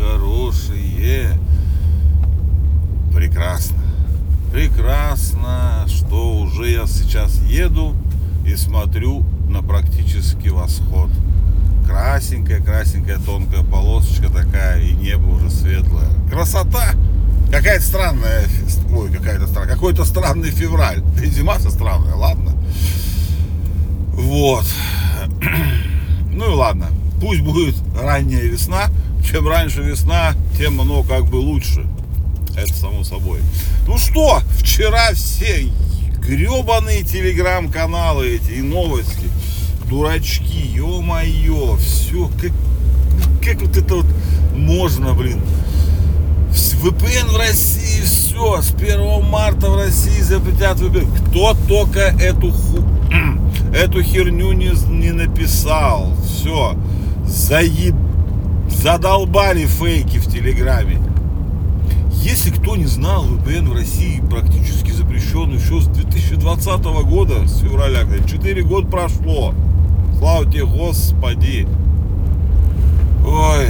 хорошие. Прекрасно. Прекрасно, что уже я сейчас еду и смотрю на практически восход. Красненькая, красненькая, тонкая полосочка такая, и небо уже светлое. Красота! Какая-то странная, ой, какая-то странная, какой-то странный февраль. И зима-то странная, ладно. Вот. Ну и ладно. Пусть будет ранняя весна. Чем раньше весна, тем оно как бы лучше. Это само собой. Ну что, вчера все гребаные телеграм-каналы эти и новости. Дурачки, ё-моё, все, как, как вот это вот можно, блин. VPN в России, все, с 1 марта в России запретят VPN. Кто только эту ху эту херню не, не написал. Все. Заеб... Задолбали фейки в Телеграме. Если кто не знал, VPN в России практически запрещен еще с 2020 года, с февраля. 4 года прошло. Слава тебе, Господи. Ой.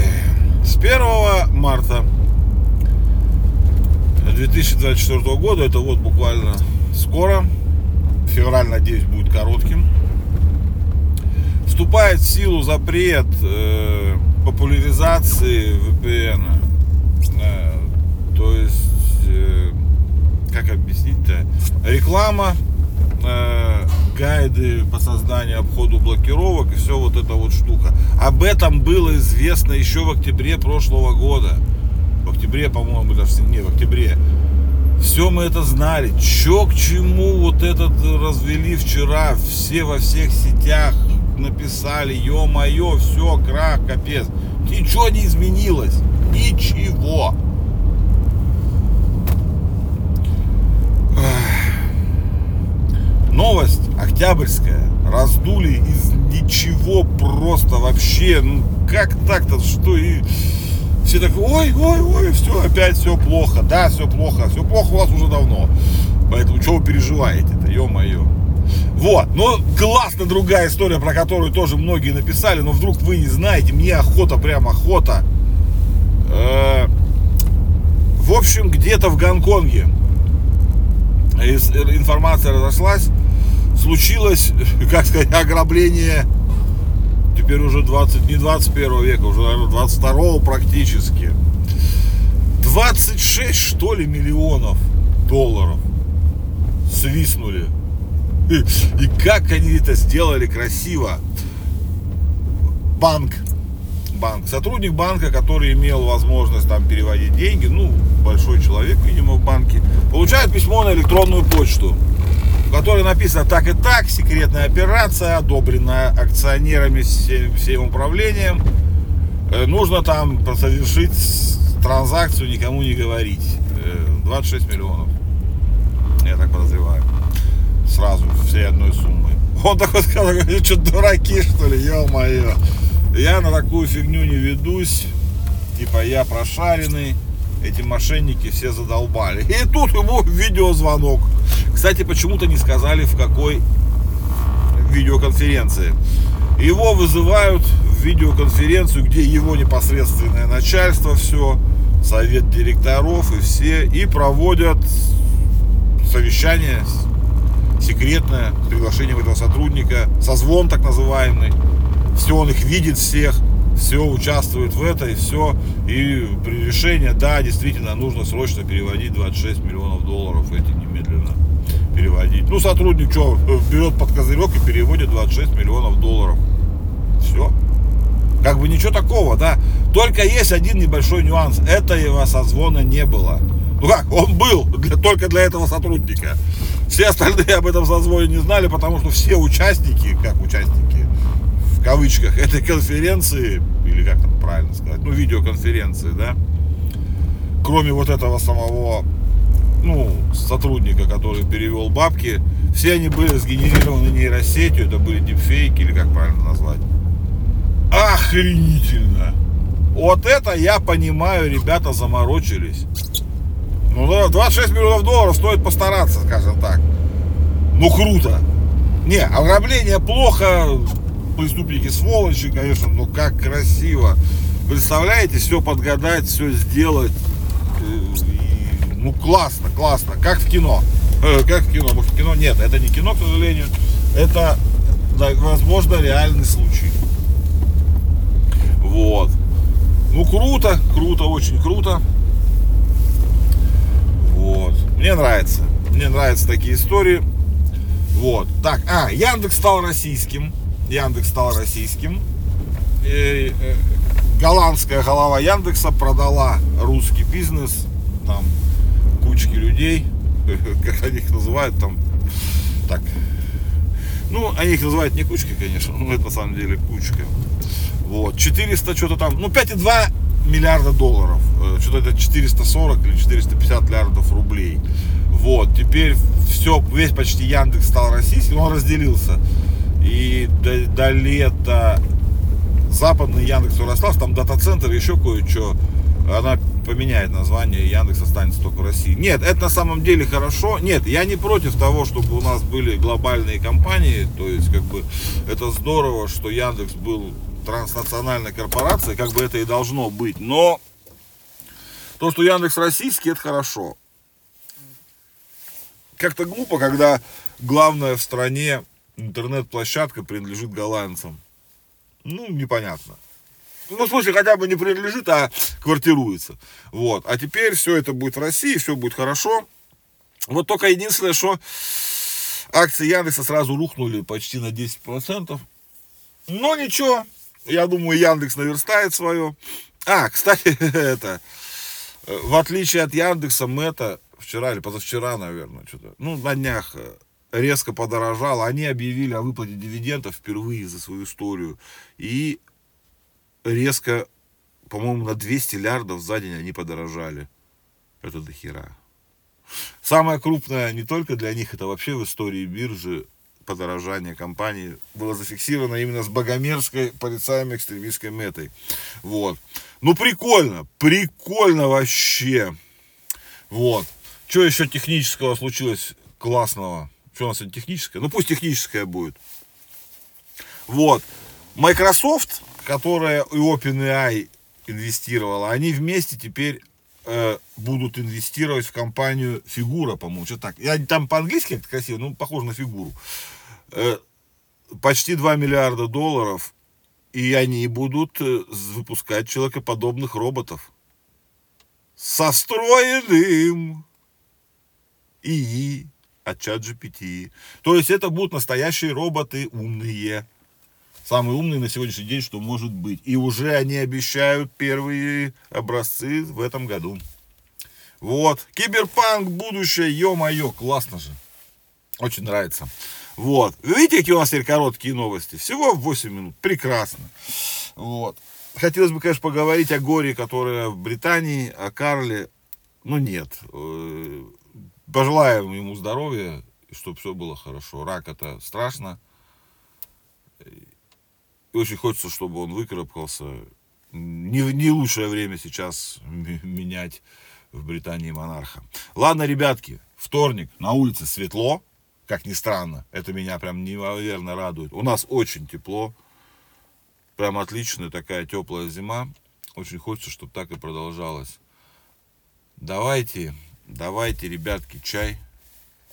С 1 марта 2024 года, это вот буквально скоро, февраль, надеюсь, будет коротким, вступает в силу запрет э, популяризации VPN. Э, то есть, э, как объяснить-то, реклама, э, гайды по созданию обходу блокировок и все вот эта вот штука. Об этом было известно еще в октябре прошлого года. В октябре, по-моему, даже не в октябре все мы это знали. Че к чему вот этот развели вчера. Все во всех сетях написали, ё-моё, все, крах, капец. Ничего не изменилось. Ничего. Новость октябрьская. Раздули из ничего просто вообще. Ну как так-то, что и все так, ой, ой, ой, все, опять все плохо. Да, все плохо, все плохо у вас уже давно. Поэтому что вы переживаете-то, ё-моё. Вот, но классно другая история, про которую тоже многие написали, но вдруг вы не знаете, мне охота, прям охота. Э, в общем, где-то в Гонконге информация разошлась, случилось, как сказать, ограбление теперь уже 20, не 21 века, уже, наверное, 22 практически. 26, что ли, миллионов долларов свистнули. И, как они это сделали красиво. Банк. Банк. Сотрудник банка, который имел возможность там переводить деньги, ну, большой человек, видимо, в банке, получает письмо на электронную почту в которой написано так и так, секретная операция, одобрена акционерами всем, всем управлением. Э, нужно там совершить транзакцию, никому не говорить. 26 э, миллионов. Я так подозреваю. Сразу, всей одной суммы. Он такой сказал, что дураки что ли, ё-моё. Я на такую фигню не ведусь. Типа я прошаренный. Эти мошенники все задолбали. И тут ему видеозвонок. Кстати, почему-то не сказали, в какой видеоконференции. Его вызывают в видеоконференцию, где его непосредственное начальство все, совет директоров и все, и проводят совещание секретное с приглашением этого сотрудника, созвон так называемый. Все, он их видит всех, все участвует в это и все. И при решении, да, действительно, нужно срочно переводить 26 миллионов долларов эти немедленно переводить. Ну, сотрудник что, берет под козырек и переводит 26 миллионов долларов. Все. Как бы ничего такого, да. Только есть один небольшой нюанс. Этого созвона не было. Ну как, он был для, только для этого сотрудника. Все остальные об этом созвоне не знали, потому что все участники, как участники, в кавычках, этой конференции, или как там правильно сказать, ну, видеоконференции, да, кроме вот этого самого ну, сотрудника, который перевел бабки, все они были сгенерированы нейросетью, это были дипфейки, или как правильно назвать. Охренительно! Вот это я понимаю, ребята заморочились. Ну да, 26 миллионов долларов стоит постараться, скажем так. Ну круто. Не, ограбление плохо, преступники сволочи, конечно, но как красиво. Представляете, все подгадать, все сделать. Э, и, ну, классно, классно. Как в кино. Э, как в кино. Может, в кино нет, это не кино, к сожалению. Это, возможно, реальный случай. Вот. Ну, круто, круто, очень круто. Мне нравится. Мне нравятся такие истории. Вот. Так, а, Яндекс стал российским. Яндекс стал российским. И, э, голландская голова Яндекса продала русский бизнес. Там кучки людей. Как они их называют там. Так. Ну, они их называют не кучкой, конечно, но это на самом деле кучка. Вот. 400 что-то там. Ну, 5,2 миллиарда долларов. Э, что-то это 440 или 450 миллиардов рублей. Вот, теперь все, весь почти Яндекс стал российским, он разделился. И до, до лета западный Яндекс Ярослав, там дата-центр, еще кое-что, она поменяет название, Яндекс останется только в России. Нет, это на самом деле хорошо. Нет, я не против того, чтобы у нас были глобальные компании, то есть как бы это здорово, что Яндекс был транснациональной корпорацией, как бы это и должно быть. Но то, что Яндекс российский, это хорошо. Как-то глупо, когда главная в стране интернет-площадка принадлежит голландцам. Ну, непонятно. Ну, в смысле, хотя бы не принадлежит, а квартируется. Вот. А теперь все это будет в России, все будет хорошо. Вот только единственное, что акции Яндекса сразу рухнули почти на 10%. Но ничего, я думаю, Яндекс наверстает свое. А, кстати, это, в отличие от Яндекса, Мета вчера или позавчера, наверное, что-то, ну, на днях э, резко подорожало. Они объявили о выплате дивидендов впервые за свою историю. И резко, по-моему, на 200 лярдов за день они подорожали. Это дохера. Самое крупное не только для них, это вообще в истории биржи подорожание компании было зафиксировано именно с богомерзкой порицаемой экстремистской метой. Вот. Ну, прикольно, прикольно вообще. Вот. Что еще технического случилось классного? Что у нас сегодня техническое? Ну, пусть техническое будет. Вот. Microsoft, которая и OpenAI инвестировала, они вместе теперь э, будут инвестировать в компанию Фигура, по-моему, что так. Я там по-английски как красиво, ну, похоже на фигуру. Э, почти 2 миллиарда долларов, и они будут э, выпускать человекоподобных роботов. Со встроенным ИИ от чат GPT. То есть это будут настоящие роботы умные. Самые умные на сегодняшний день, что может быть. И уже они обещают первые образцы в этом году. Вот. Киберпанк, будущее, ё-моё, классно же. Очень нравится. Вот. Видите, какие у нас теперь короткие новости? Всего в 8 минут. Прекрасно. Вот. Хотелось бы, конечно, поговорить о горе, которое в Британии, о Карле. Ну, нет. Э, пожелаем ему здоровья, чтобы все было хорошо. Рак это страшно. И очень хочется, чтобы он выкарабкался. Не, не лучшее время сейчас менять в Британии монарха. Ладно, ребятки, вторник, на улице светло как ни странно. Это меня прям неимоверно радует. У нас очень тепло. Прям отличная такая теплая зима. Очень хочется, чтобы так и продолжалось. Давайте, давайте, ребятки, чай,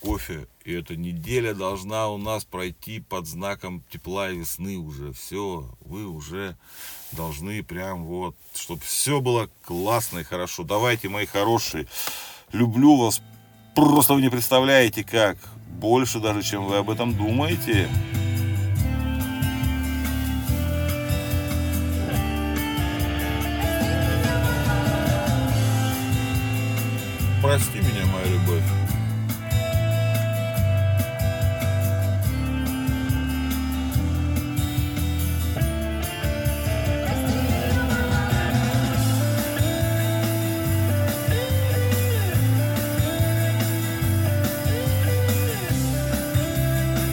кофе. И эта неделя должна у нас пройти под знаком тепла и весны уже. Все, вы уже должны прям вот, чтобы все было классно и хорошо. Давайте, мои хорошие, люблю вас. Просто вы не представляете как больше даже, чем вы об этом думаете. Прости меня, моя.